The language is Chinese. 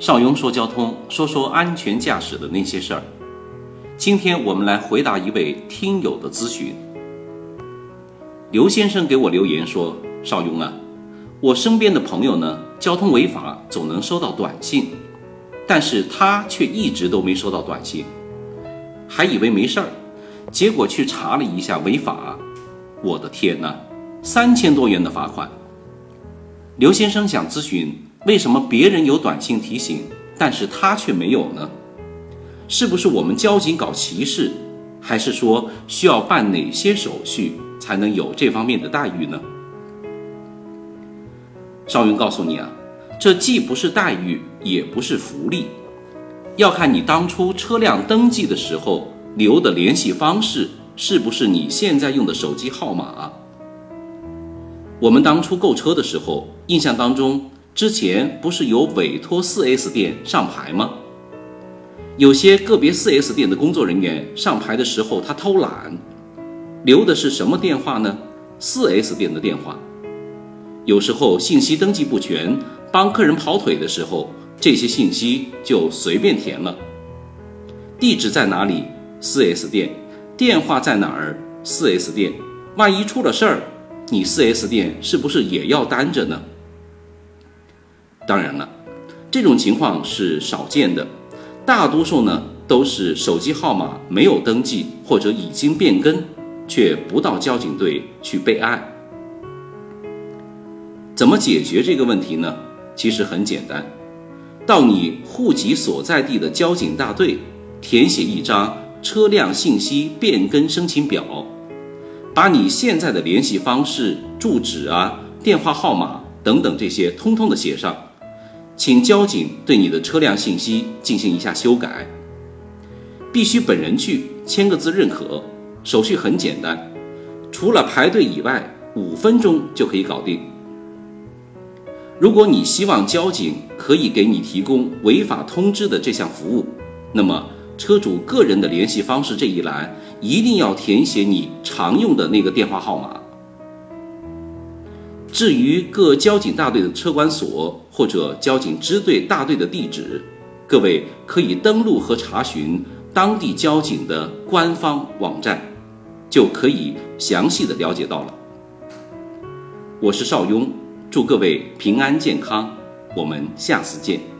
邵雍说交通，说说安全驾驶的那些事儿。今天我们来回答一位听友的咨询。刘先生给我留言说：“邵雍啊，我身边的朋友呢，交通违法总能收到短信，但是他却一直都没收到短信，还以为没事儿，结果去查了一下违法，我的天哪，三千多元的罚款。”刘先生想咨询。为什么别人有短信提醒，但是他却没有呢？是不是我们交警搞歧视，还是说需要办哪些手续才能有这方面的待遇呢？邵云告诉你啊，这既不是待遇，也不是福利，要看你当初车辆登记的时候留的联系方式是不是你现在用的手机号码。我们当初购车的时候，印象当中。之前不是有委托 4S 店上牌吗？有些个别 4S 店的工作人员上牌的时候，他偷懒，留的是什么电话呢？4S 店的电话。有时候信息登记不全，帮客人跑腿的时候，这些信息就随便填了。地址在哪里？4S 店。电话在哪儿？4S 店。万一出了事儿，你 4S 店是不是也要担着呢？当然了，这种情况是少见的，大多数呢都是手机号码没有登记或者已经变更，却不到交警队去备案。怎么解决这个问题呢？其实很简单，到你户籍所在地的交警大队填写一张车辆信息变更申请表，把你现在的联系方式、住址啊、电话号码等等这些通通的写上。请交警对你的车辆信息进行一下修改，必须本人去签个字认可，手续很简单，除了排队以外，五分钟就可以搞定。如果你希望交警可以给你提供违法通知的这项服务，那么车主个人的联系方式这一栏一定要填写你常用的那个电话号码。至于各交警大队的车管所或者交警支队大队的地址，各位可以登录和查询当地交警的官方网站，就可以详细的了解到了。我是邵雍，祝各位平安健康，我们下次见。